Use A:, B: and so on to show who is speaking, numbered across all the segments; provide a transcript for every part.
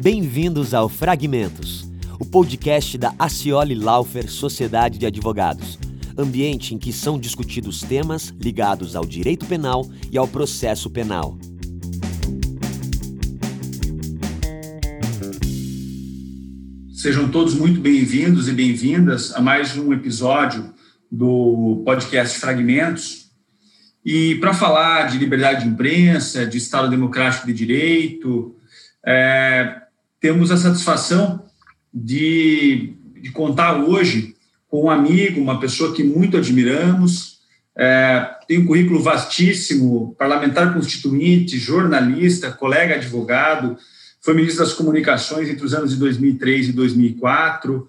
A: Bem-vindos ao Fragmentos, o podcast da Acioli Laufer Sociedade de Advogados, ambiente em que são discutidos temas ligados ao direito penal e ao processo penal.
B: Sejam todos muito bem-vindos e bem-vindas a mais um episódio do podcast Fragmentos. E para falar de liberdade de imprensa, de Estado Democrático de Direito, é, temos a satisfação de, de, contar hoje com um amigo, uma pessoa que muito admiramos, é, tem um currículo vastíssimo, parlamentar constituinte, jornalista, colega advogado, foi ministro das Comunicações entre os anos de 2003 e 2004.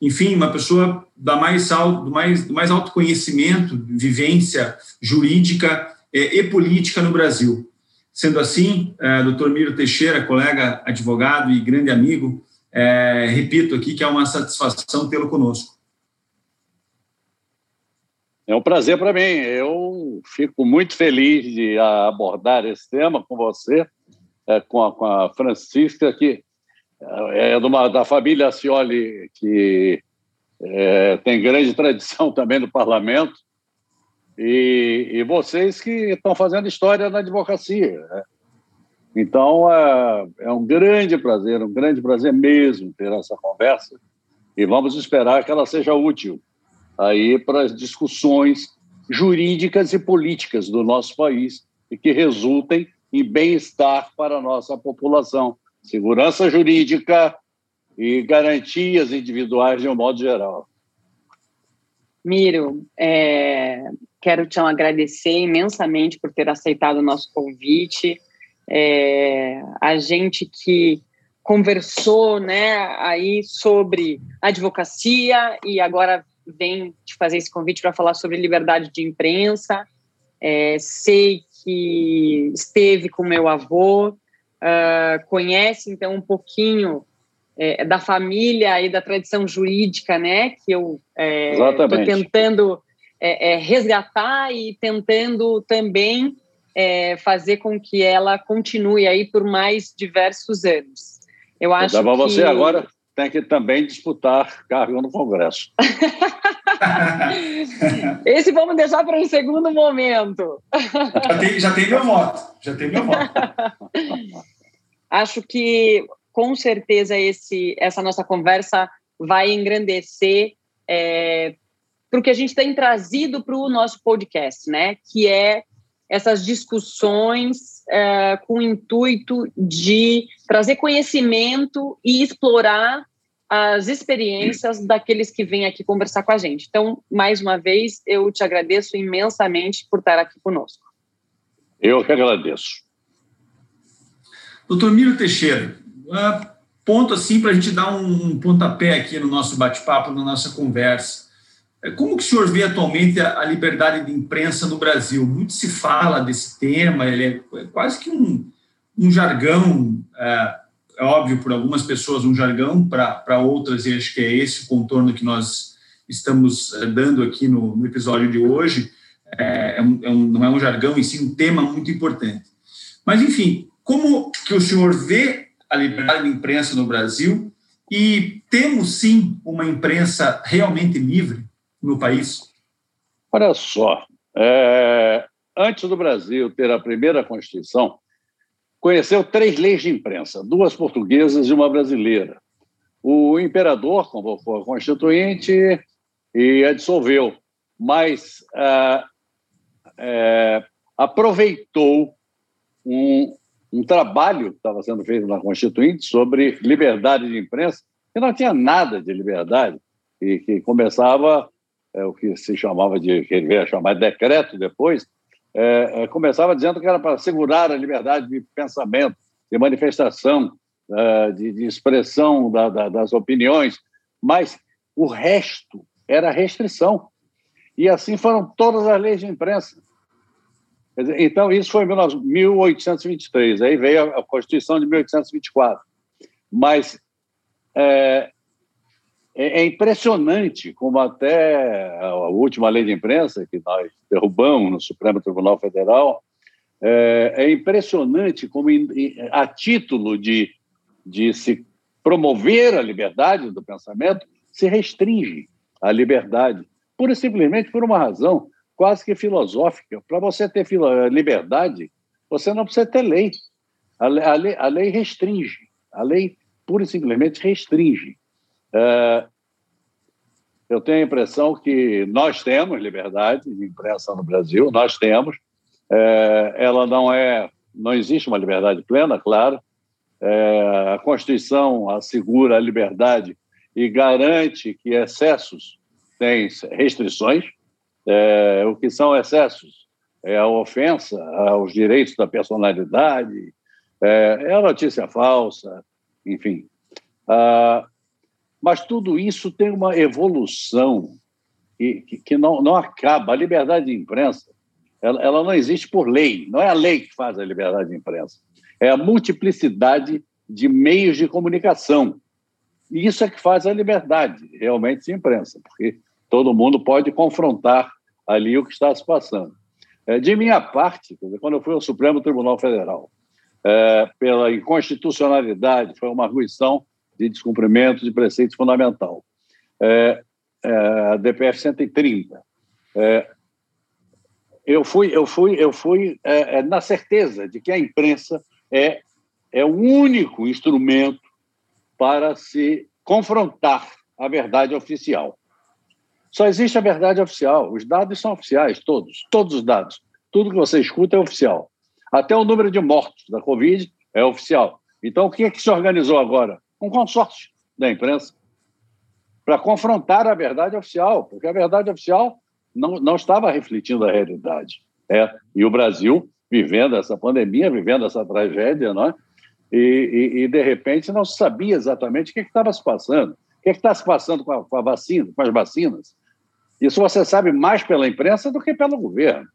B: Enfim, uma pessoa da mais alto, do, mais, do mais alto conhecimento, vivência jurídica é, e política no Brasil. Sendo assim, é, doutor Miro Teixeira, colega advogado e grande amigo, é, repito aqui que é uma satisfação tê-lo conosco.
C: É um prazer para mim. Eu fico muito feliz de abordar esse tema com você é, com, a, com, a, Francisca, que é, é uma, da família Cioli, que é, tem grande tradição também no parlamento, e, e vocês que estão fazendo história na advocacia. Né? Então, é, é um grande prazer, um grande prazer mesmo ter essa conversa, e vamos esperar que ela seja útil aí para as discussões jurídicas e políticas do nosso país e que resultem e bem-estar para a nossa população, segurança jurídica e garantias individuais de um modo geral.
D: Miro, é, quero te agradecer imensamente por ter aceitado o nosso convite. É, a gente que conversou né, aí sobre advocacia e agora vem te fazer esse convite para falar sobre liberdade de imprensa. É, sei que esteve com meu avô, uh, conhece então um pouquinho é, da família e da tradição jurídica, né? Que eu estou é, tentando é, é, resgatar e tentando também é, fazer com que ela continue aí por mais diversos anos.
C: Eu acho que você agora tem que também disputar cargo no Congresso.
D: Esse vamos deixar para um segundo momento.
B: Já tem, já tem meu voto. Já tem meu voto.
D: Acho que com certeza esse, essa nossa conversa vai engrandecer é, para o que a gente tem trazido para o nosso podcast, né? Que é essas discussões é, com o intuito de trazer conhecimento e explorar as experiências daqueles que vêm aqui conversar com a gente. Então, mais uma vez, eu te agradeço imensamente por estar aqui conosco.
C: Eu que agradeço.
B: Doutor Miro Teixeira, uh, ponto assim para a gente dar um pontapé aqui no nosso bate-papo, na nossa conversa. É, como que o senhor vê atualmente a liberdade de imprensa no Brasil? Muito se fala desse tema, ele é quase que um, um jargão uh, é óbvio, por algumas pessoas um jargão, para outras, e acho que é esse o contorno que nós estamos eh, dando aqui no, no episódio de hoje, é, é, é um, não é um jargão, e sim um tema muito importante. Mas, enfim, como que o senhor vê a liberdade de imprensa no Brasil e temos, sim, uma imprensa realmente livre no país?
C: Olha só, é, antes do Brasil ter a primeira Constituição, conheceu três leis de imprensa, duas portuguesas e uma brasileira. O imperador convocou a Constituinte e a dissolveu, mas ah, é, aproveitou um, um trabalho que estava sendo feito na Constituinte sobre liberdade de imprensa, que não tinha nada de liberdade, e que começava é, o que se chamava de, que ele veio a chamar de decreto depois, é, é, começava dizendo que era para segurar a liberdade de pensamento, de manifestação, é, de, de, expressão da, da, das opiniões, mas o resto era restrição. E assim foram todas as leis de imprensa. Dizer, então, isso foi em 1823, aí veio a Constituição de 1824. Mas é, é, é, impressionante como até a última lei de imprensa, que nós derrubamos no Supremo Tribunal Federal, é, é impressionante como, a título de de se promover a liberdade do pensamento, se restringe a liberdade, pura e simplesmente por uma razão quase que filosófica. Para você ter liberdade, você não precisa ter lei. A lei, a lei, a lei restringe. A lei pura e simplesmente restringe. É, eu tenho a impressão que nós temos liberdade de imprensa no Brasil, nós temos. É, ela não é, não existe uma liberdade plena, claro. É, a Constituição assegura a liberdade e garante que excessos têm restrições. É, o que são excessos? É a ofensa aos direitos da personalidade, é, é a notícia falsa, enfim. Ah, mas tudo isso tem uma evolução que, que, que não, não acaba. A liberdade de imprensa ela, ela, não existe por lei, não é a lei que faz a liberdade de imprensa, é a multiplicidade de meios de comunicação. E isso é que faz a liberdade realmente de imprensa, porque todo mundo pode confrontar ali o que está se passando. É, de minha parte, quando eu fui ao Supremo Tribunal Federal, é, pela inconstitucionalidade, foi uma arguição de descumprimento de preceito fundamental. É, é, DPF 130. É, eu fui, eu fui, eu fui é, é, na certeza de que a imprensa é, é o único instrumento para se confrontar a verdade oficial. Só existe a verdade oficial. Os dados são oficiais, todos, todos os dados. Tudo que você escuta é oficial. Até o número de mortos da Covid é oficial. Então, o que é que se organizou agora? Um consórcio da imprensa para confrontar a verdade oficial, porque a verdade oficial não, não estava refletindo a realidade. É, e o Brasil vivendo essa pandemia, vivendo essa tragédia, não é? E, e, e de repente não se sabia exatamente o que estava se passando. O que está se passando com a, com a vacina, com as vacinas? Isso você sabe mais pela imprensa do que pelo governo.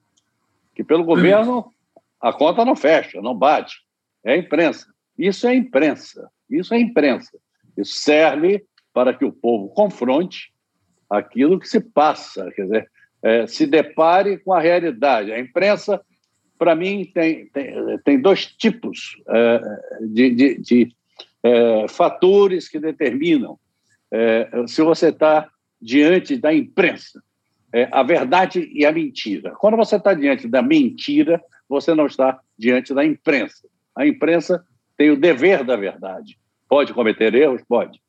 C: Que pelo governo a conta não fecha, não bate. É a imprensa. Isso é imprensa. Isso é imprensa. Isso serve para que o povo confronte aquilo que se passa, quer dizer, é, se depare com a realidade. A imprensa, para mim, tem, tem, tem, dois tipos é, de, de, de é, fatores que determinam é, se você está diante da imprensa. É, a verdade e a mentira. Quando você está diante da mentira, você não está diante da imprensa. A imprensa tem o dever da verdade. Pode cometer erros? Pode.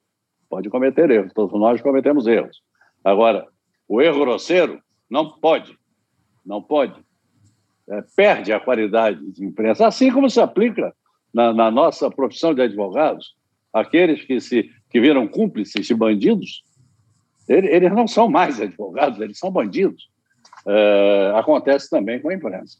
C: Pode cometer erros. Todos nós cometemos erros. Agora, o erro grosseiro não pode. Não pode. É, perde a qualidade de imprensa. Assim como se aplica na, na nossa profissão de advogados, aqueles que se que viram cúmplices de bandidos, eles não são mais advogados, eles são bandidos. É, acontece também com a imprensa.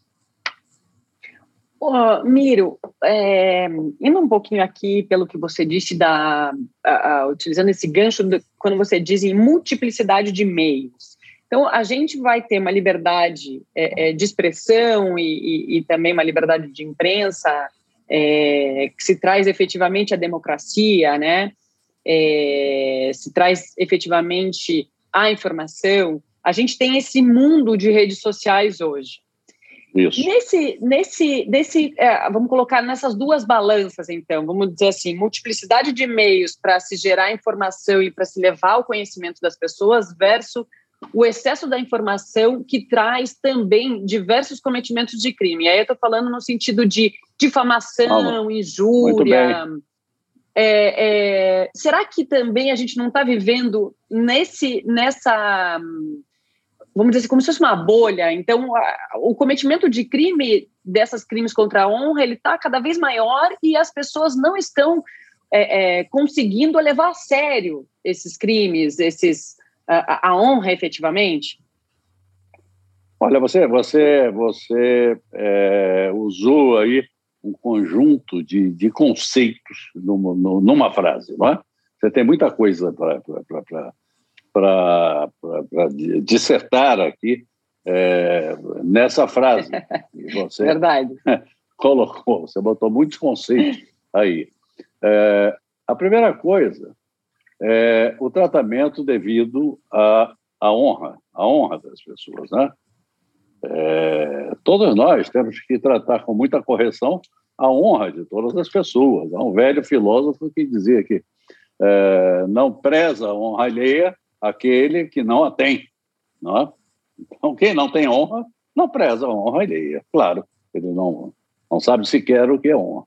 D: Oh, Miro, é, indo um pouquinho aqui pelo que você disse, da, a, a, utilizando esse gancho, do, quando você diz em multiplicidade de meios. Então, a gente vai ter uma liberdade é, é, de expressão e, e, e, também uma liberdade de imprensa é, que se traz efetivamente a democracia, né? É, se traz efetivamente a informação. A gente tem esse mundo de redes sociais hoje. Isso. Nesse, nesse, nesse é, vamos colocar nessas duas balanças, então, vamos dizer assim, multiplicidade de meios para se gerar informação e para se levar o conhecimento das pessoas versus o excesso da informação que traz também diversos cometimentos de crime. Aí eu estou falando no sentido de difamação, injúria. É, é, será que também a gente não está vivendo nesse, nessa vamos dizer assim, como se fosse uma bolha. Então, a, o cometimento de crime, dessas crimes contra a honra, ele está cada vez maior e as pessoas não estão é, é, conseguindo levar a sério esses crimes, esses a, a honra efetivamente.
C: Olha, você, você, você é, usou aí um conjunto de, de conceitos numa, numa frase, não é? Você tem muita coisa para para dissertar aqui é, nessa frase.
D: Você Verdade.
C: colocou, você botou muitos conceitos aí. É, a primeira coisa é o tratamento devido à, à honra, à honra das pessoas, né? É, todos nós temos que tratar com muita correção a honra de todas as pessoas. Há um velho filósofo que dizia que é, não preza a honra alheia aquele que não a tem. Não é? Então, quem não tem honra, não preza a honra alheia. Claro, ele não, não sabe sequer o que é honra.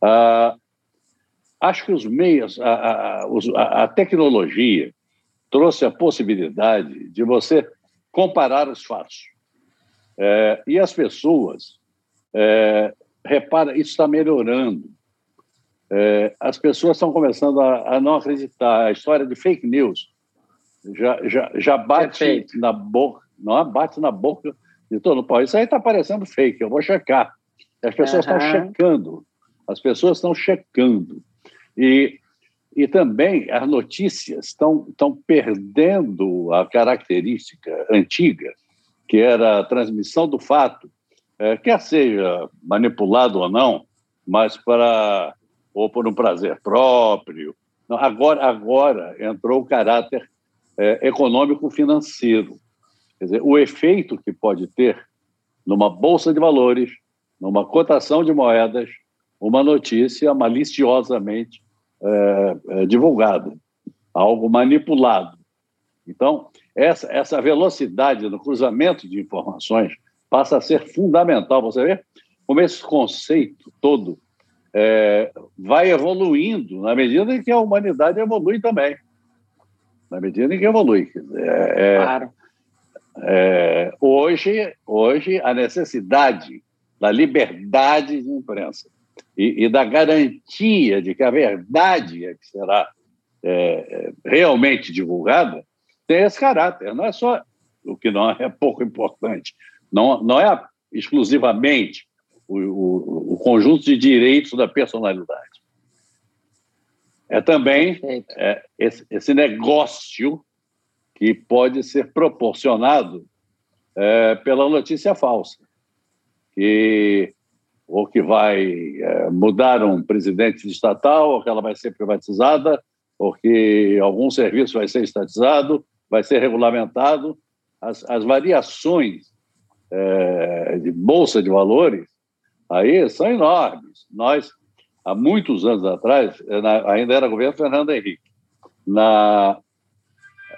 C: Ah, acho que os meios, a, a, a, tecnologia trouxe a possibilidade de você comparar os fatos. É, e as pessoas, é, repara, isso está melhorando. É, as pessoas estão começando a, a, não acreditar. A história de fake news já, já, já bate Perfeito. na boca, não bate na boca de todo mundo. Isso aí está parecendo fake, eu vou checar. As pessoas uhum. estão checando. As pessoas estão checando. E, e também as notícias estão, estão perdendo a característica antiga, que era a transmissão do fato, é, quer seja manipulado ou não, mas para ou por um prazer próprio. Agora, agora entrou o caráter é, econômico-financeiro. Quer dizer, o efeito que pode ter numa bolsa de valores, numa cotação de moedas, uma notícia maliciosamente é, é, divulgada, algo manipulado. Então, essa, essa velocidade no cruzamento de informações passa a ser fundamental. Você vê como esse conceito todo é, vai evoluindo na medida em que a humanidade evolui também. Na medida em que evolui. É, é, claro. É, hoje, hoje, a necessidade da liberdade de imprensa e, e, da garantia de que a verdade é que será é, realmente divulgada tem esse caráter. Não é só o que não é pouco importante, não, não é exclusivamente o, o, o conjunto de direitos da personalidade. É também é, esse, esse, negócio que pode ser proporcionado é, pela notícia falsa, que ou que vai é, mudar um presidente estatal, ou que ela vai ser privatizada, ou que algum serviço vai ser estatizado, vai ser regulamentado. As, as variações é, de bolsa de valores aí são enormes. Nós, há muitos anos atrás, é, ainda era governo Fernando Henrique, na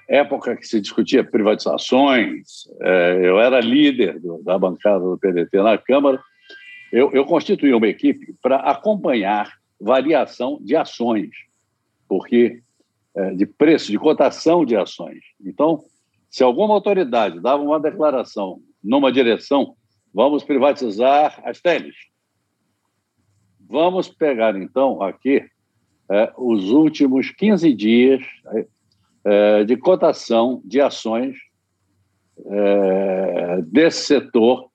C: época que se discutia privatizações, é, eu era líder da bancada do PDT na Câmara, eu, eu constituí uma equipe para acompanhar variação de ações, porque é, de preço, de cotação de ações. Então, se alguma autoridade dava uma declaração numa direção, vamos privatizar as teles. Vamos pegar, então, aqui é, os últimos 15 dias é, de cotação de ações é, desse setor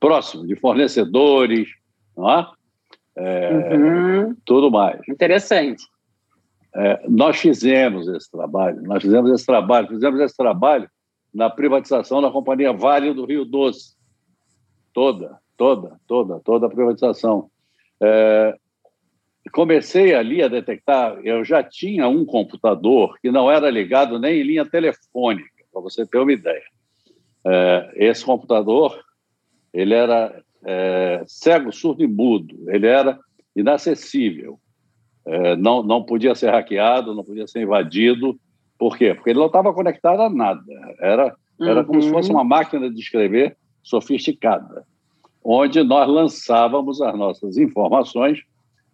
C: próximo, de fornecedores, não é? é uhum. Tudo mais.
D: Interessante.
C: É, nós fizemos esse trabalho, nós fizemos esse trabalho, fizemos esse trabalho na privatização da Companhia Vale do Rio Doce. Toda, toda, toda, toda a privatização. É, comecei ali a detectar, eu já tinha um computador que não era ligado nem em linha telefônica, para você ter uma ideia. É, esse computador, ele era é, cego, surdo e mudo, ele era inacessível. É, não, não podia ser hackeado, não podia ser invadido. Por quê? Porque ele não estava conectado a nada. Era, era uhum. como se fosse uhum. uma máquina de escrever sofisticada, onde nós lançávamos as nossas informações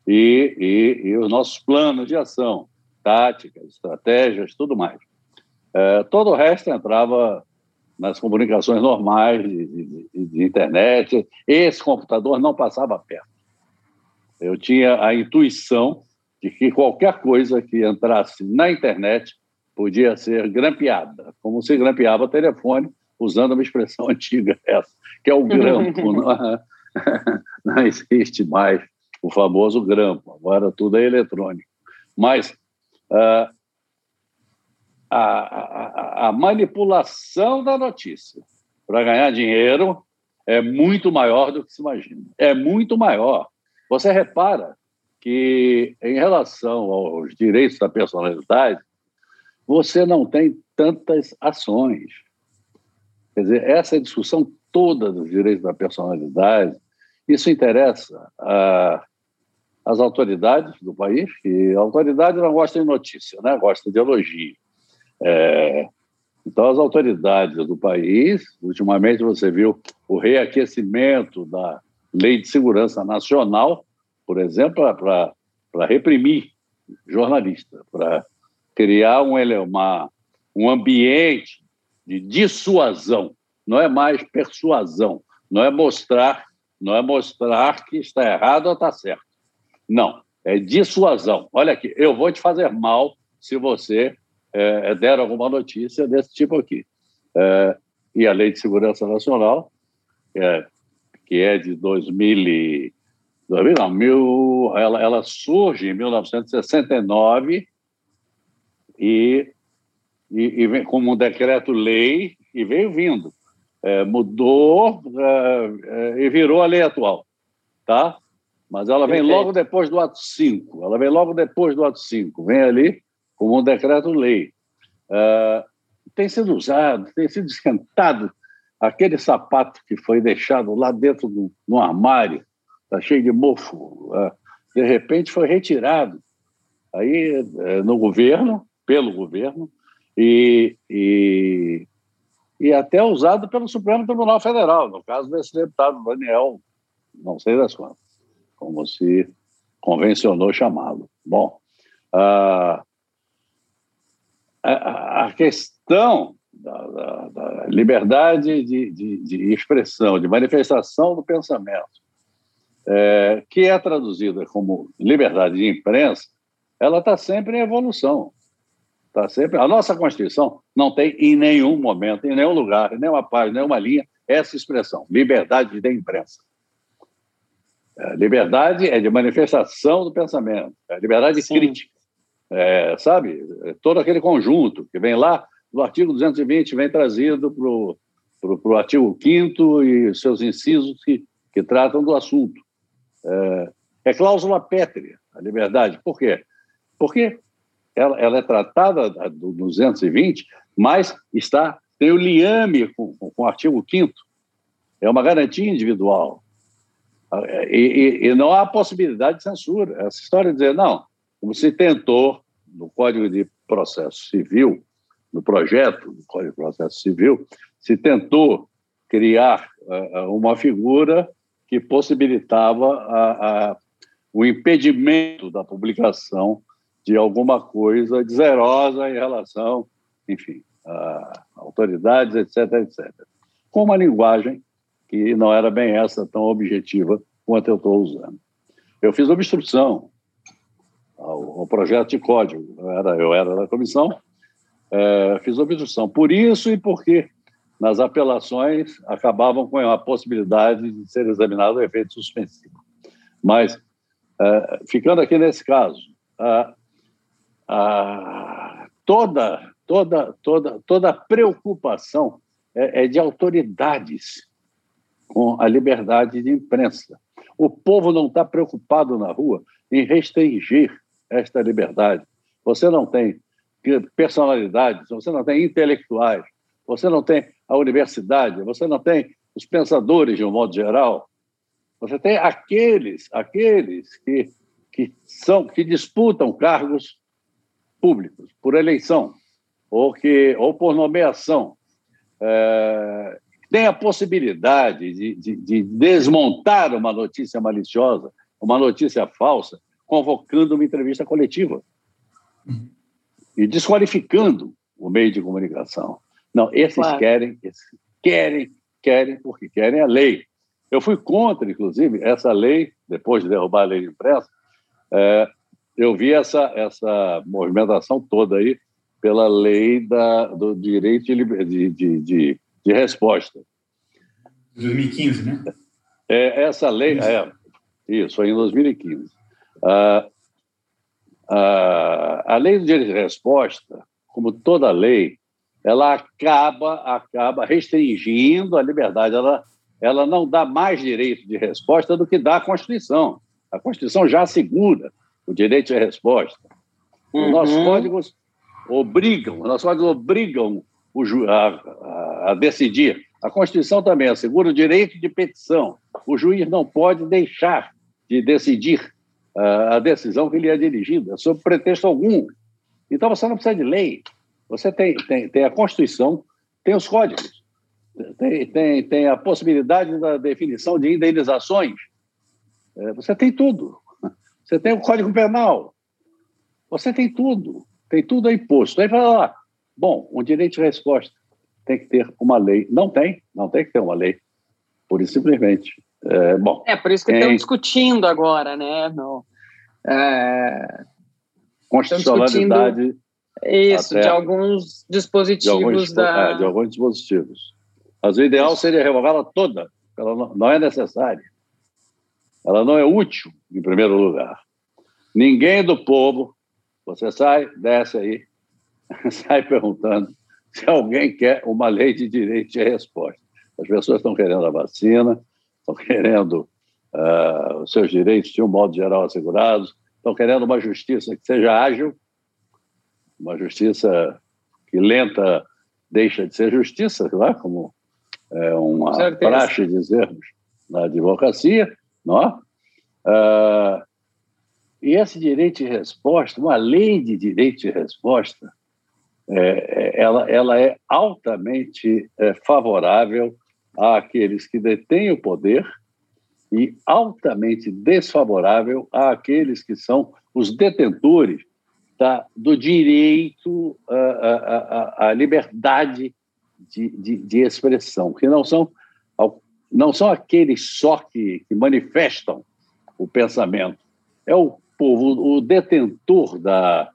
C: e, e, e os nossos planos de ação, táticas, estratégias, tudo mais. É, todo o resto entrava nas comunicações normais de, de, de, internet. Esse computador não passava perto. Eu tinha a intuição de que qualquer coisa que entrasse na internet podia ser grampeada, como se grampeava telefone, usando uma expressão antiga essa, que é o grampo. não, é? não existe mais o famoso grampo, agora tudo é eletrônico. Mas uh, a, a, a manipulação da notícia para ganhar dinheiro é muito maior do que se imagina. É muito maior. Você repara que, em relação aos direitos da personalidade, você não tem tantas ações. Quer dizer, essa discussão toda dos direitos da personalidade isso interessa às autoridades do país, e a autoridade não gosta de notícia, né? gosta de elogio. É, então, as autoridades do país, ultimamente você viu o reaquecimento da Lei de Segurança Nacional, por exemplo, para reprimir jornalistas, para criar um, uma, um ambiente de dissuasão, não é mais persuasão, não é mostrar, não é mostrar que está errado ou está certo. Não, é dissuasão. Olha aqui, eu vou te fazer mal se você é, der alguma notícia desse tipo aqui. É, e a Lei de Segurança Nacional, é, que é de 2000, 2000 não, mil, ela, ela surge em 1969 e, e, e vem como um decreto-lei e veio vindo. É, mudou é, é, e virou a lei atual, tá? Mas ela vem logo depois do ato 5. Ela vem logo depois do ato 5. Vem ali como um decreto-lei. É, tem sido usado, tem sido esquentado aquele sapato que foi deixado lá dentro do, do armário, está cheio de mofo, é, de repente foi retirado aí é, no governo, pelo governo, e, e, e até usado pelo Supremo Tribunal Federal, no caso desse deputado Daniel, não sei das quantas, como se convencionou chamá-lo. Bom, a, a, a questão da, da, da liberdade de, de, de, expressão, de manifestação do pensamento, é, que é traduzida como liberdade de imprensa, ela está sempre em evolução. Tá sempre. A nossa Constituição não tem em nenhum momento, em nenhum lugar, em nenhuma página, em nenhuma linha, essa expressão, liberdade de imprensa. É, liberdade é de manifestação do pensamento, é liberdade Sim. crítica. É, sabe? É todo aquele conjunto que vem lá do artigo 220 vem trazido para o artigo 5 e seus incisos que, que tratam do assunto. É, é cláusula pétrea, a liberdade. Por quê? Porque ela, ela é tratada do 220, mas está tem o liame com, com o artigo 5 É uma garantia individual. E, e, e, não há possibilidade de censura. Essa história de dizer, não, como se tentou, no Código de Processo Civil, no projeto do Código de Processo Civil, se tentou criar uh, uma figura que possibilitava a, a, o impedimento da publicação de alguma coisa deserosa em relação, enfim, a autoridades, etc., etc. Com uma linguagem que não era bem essa tão objetiva quanto eu estou usando. Eu fiz obstrução ao, ao, projeto de código. Eu era, eu era da comissão, é, fiz obstrução. Por isso e porque nas apelações acabavam com a possibilidade de ser examinado o efeito suspensivo. Mas, é, ficando aqui nesse caso, toda, toda, toda, toda preocupação é, é de autoridades com a liberdade de imprensa. O povo não está preocupado na rua em restringir esta liberdade. Você não tem personalidades, você não tem intelectuais, você não tem a universidade, você não tem os pensadores de um modo geral. Você tem aqueles, aqueles que, que são que disputam cargos públicos por eleição ou que ou por nomeação. É, tem a possibilidade de, de, de desmontar uma notícia maliciosa, uma notícia falsa, convocando uma entrevista coletiva e desqualificando o meio de comunicação. Não, esses claro. querem, esses querem, querem, porque querem a lei. Eu fui contra, inclusive, essa lei, depois de derrubar a lei de imprensa, é, eu vi essa, essa movimentação toda aí pela lei da, do direito de, de, de, de resposta.
B: 2015, né?
C: É, essa lei, é, isso, em 2015. Ah, ah, a lei do direito de resposta, como toda lei, ela acaba, acaba restringindo a liberdade. Ela, ela não dá mais direito de resposta do que dá a Constituição. A Constituição já assegura o direito de resposta. Uhum. Os nossos códigos obrigam, os nossos códigos obrigam o, a, a, a decidir. A Constituição também assegura o direito de petição. o juiz não pode deixar de decidir uh, a decisão que lhe é dirigida, sob pretexto algum. Então, você não precisa de lei. Você tem, tem, tem a Constituição, tem os códigos, tem, tem, tem a possibilidade da definição de indenizações. É, você tem tudo. Você tem o Código Penal. Você tem tudo. Tem tudo aí posto. Aí fala lá, bom, um direito de resposta tem que ter uma lei. Não tem, não tem que ter uma lei. Por isso, simplesmente. É, bom,
D: é por isso que tem... estão discutindo agora, né? No,
C: é... Constitucionalidade.
D: Isso, de alguns dispositivos de alguns, da.
C: É, de alguns dispositivos. Mas o ideal seria revogá-la toda. Ela não, não é necessária. Ela não é útil, em primeiro lugar. Ninguém do povo, você sai, desce aí, sai perguntando se alguém quer uma lei de direito de resposta. As pessoas estão querendo a vacina, estão querendo uh, os seus direitos, de um modo geral, assegurados, estão querendo uma justiça que seja ágil, uma justiça que lenta deixa de ser justiça, lá, como é uma praxe dizermos na advocacia, não? Uh, e esse direito de resposta, uma lei de direito de resposta, é, é ela, ela é altamente é, favorável àqueles que detêm o poder e altamente desfavorável àqueles que são os detentores da, do direito à, à, à liberdade de, de, de, expressão, que não são, não são aqueles só que, que manifestam o pensamento, é o povo, o detentor da,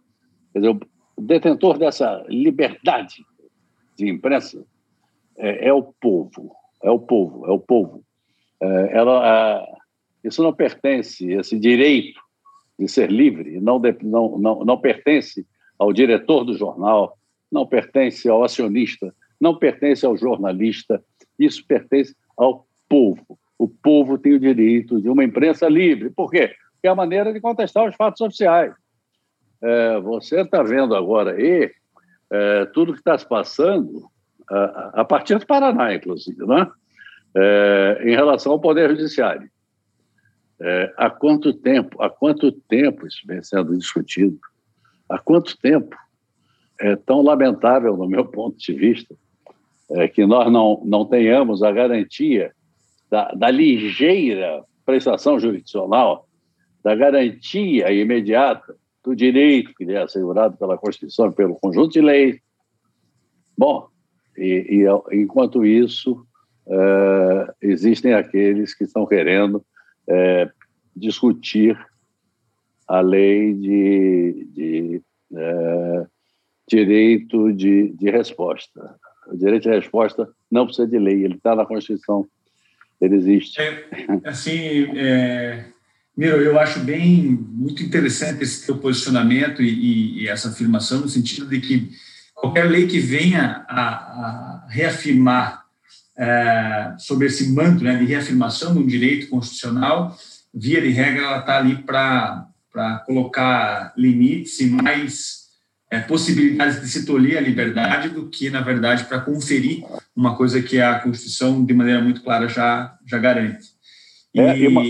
C: dizer, o detentor dessa liberdade de imprensa é, é, o povo, é o povo, é o povo. É, ela, isso não pertence, esse direito de ser livre, não, não, não, não pertence ao diretor do jornal, não pertence ao acionista, não pertence ao jornalista, isso pertence ao povo. O povo tem o direito de uma imprensa livre. Por quê? que é a maneira de contestar os fatos oficiais. É, você está vendo agora aí é, tudo que está se passando, a, a, partir do Paraná, inclusive, né? É, em relação ao Poder Judiciário. É, há quanto tempo, há quanto tempo isso vem sendo discutido? Há quanto tempo? É tão lamentável, no meu ponto de vista, é, que nós não, não tenhamos a garantia da, da ligeira prestação jurisdicional da garantia imediata do direito que lhe é assegurado pela Constituição e pelo conjunto de leis. Bom, e, e enquanto isso, uh, existem aqueles que estão querendo uh, discutir a lei de, de uh, direito de, de resposta. O direito de resposta não precisa de lei, ele está na Constituição, ele existe.
B: É, assim, é, Miro, eu acho bem muito interessante esse teu posicionamento e, e, e, essa afirmação no sentido de que qualquer lei que venha a, a reafirmar é, sobre esse manto né, de reafirmação de um direito constitucional, via de regra, ela está ali para colocar limites e mais é, possibilidades de se tolher a liberdade do que, na verdade, para conferir uma coisa que a Constituição, de maneira muito clara, já, já garante.
C: E, é, uma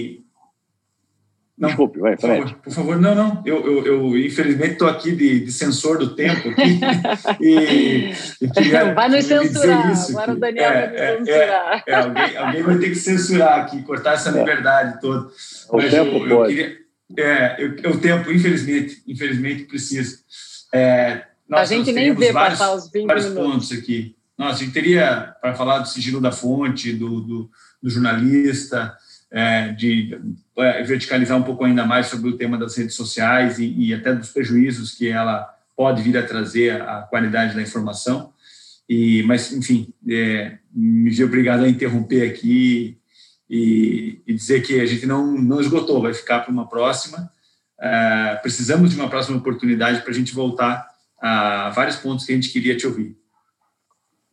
C: não, Desculpe, vai,
B: por favor, por favor, não, não. Eu, eu, eu infelizmente estou aqui de, de, sensor do tempo aqui, e,
D: e queria, vai nos censurar. Isso, Agora o Daniel é, vai
B: nos é, censurar. É, é, alguém, alguém vai ter que censurar aqui, cortar essa é. liberdade toda.
C: O Mas tempo eu, pode.
B: Queria, é, eu, o tempo, infelizmente, infelizmente precisa. É,
D: a gente nem vê vários, passar os 20
B: vários minutos. pontos aqui. Nossa, a gente teria para falar do sigilo da fonte, do, do, do jornalista, é, de é, verticalizar um pouco ainda mais sobre o tema das redes sociais e, e, até dos prejuízos que ela pode vir a trazer à qualidade da informação. E, mas, enfim, é, me vi obrigado a interromper aqui e, e, dizer que a gente não, não esgotou, vai ficar para uma próxima. É, precisamos de uma próxima oportunidade para a gente voltar a vários pontos que a gente queria te ouvir.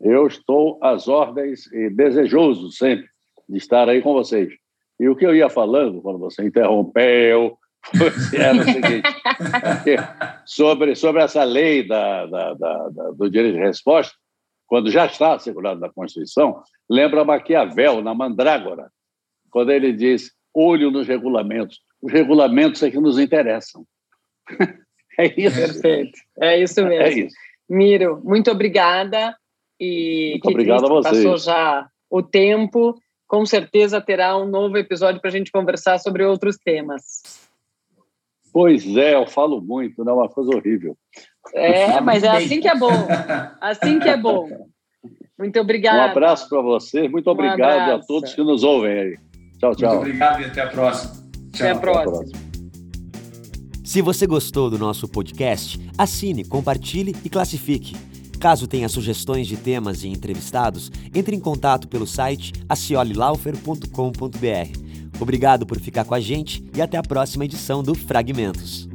C: Eu estou às ordens e desejoso sempre de estar aí com vocês. E o que eu ia falando, quando você interrompeu, era o seguinte: sobre, sobre essa lei da, da, da, do direito de resposta, quando já está assegurado na Constituição, lembra Maquiavel, na Mandrágora. quando ele diz olho nos regulamentos. Os regulamentos é que nos interessam.
D: é isso. Perfeito. É isso mesmo. É isso. Miro, muito obrigada. E
C: muito obrigado a vocês.
D: Passou já o tempo. Com certeza terá um novo episódio para a gente conversar sobre outros temas.
C: Pois é, eu falo muito, não é uma coisa horrível.
D: É, mas é assim que é bom. Assim que é bom. Muito obrigado.
C: Um abraço para você, muito um obrigado abraço. a todos que nos ouvem aí. Tchau, tchau.
B: Muito obrigado e até a próxima.
D: Tchau. Até a próxima. Até a próxima.
A: Se você gostou do nosso podcast, assine, compartilhe e classifique. Caso tenha sugestões de temas e entrevistados, entre em contato pelo site aciolilaufer.com.br. Obrigado por ficar com a gente e até a próxima edição do Fragmentos.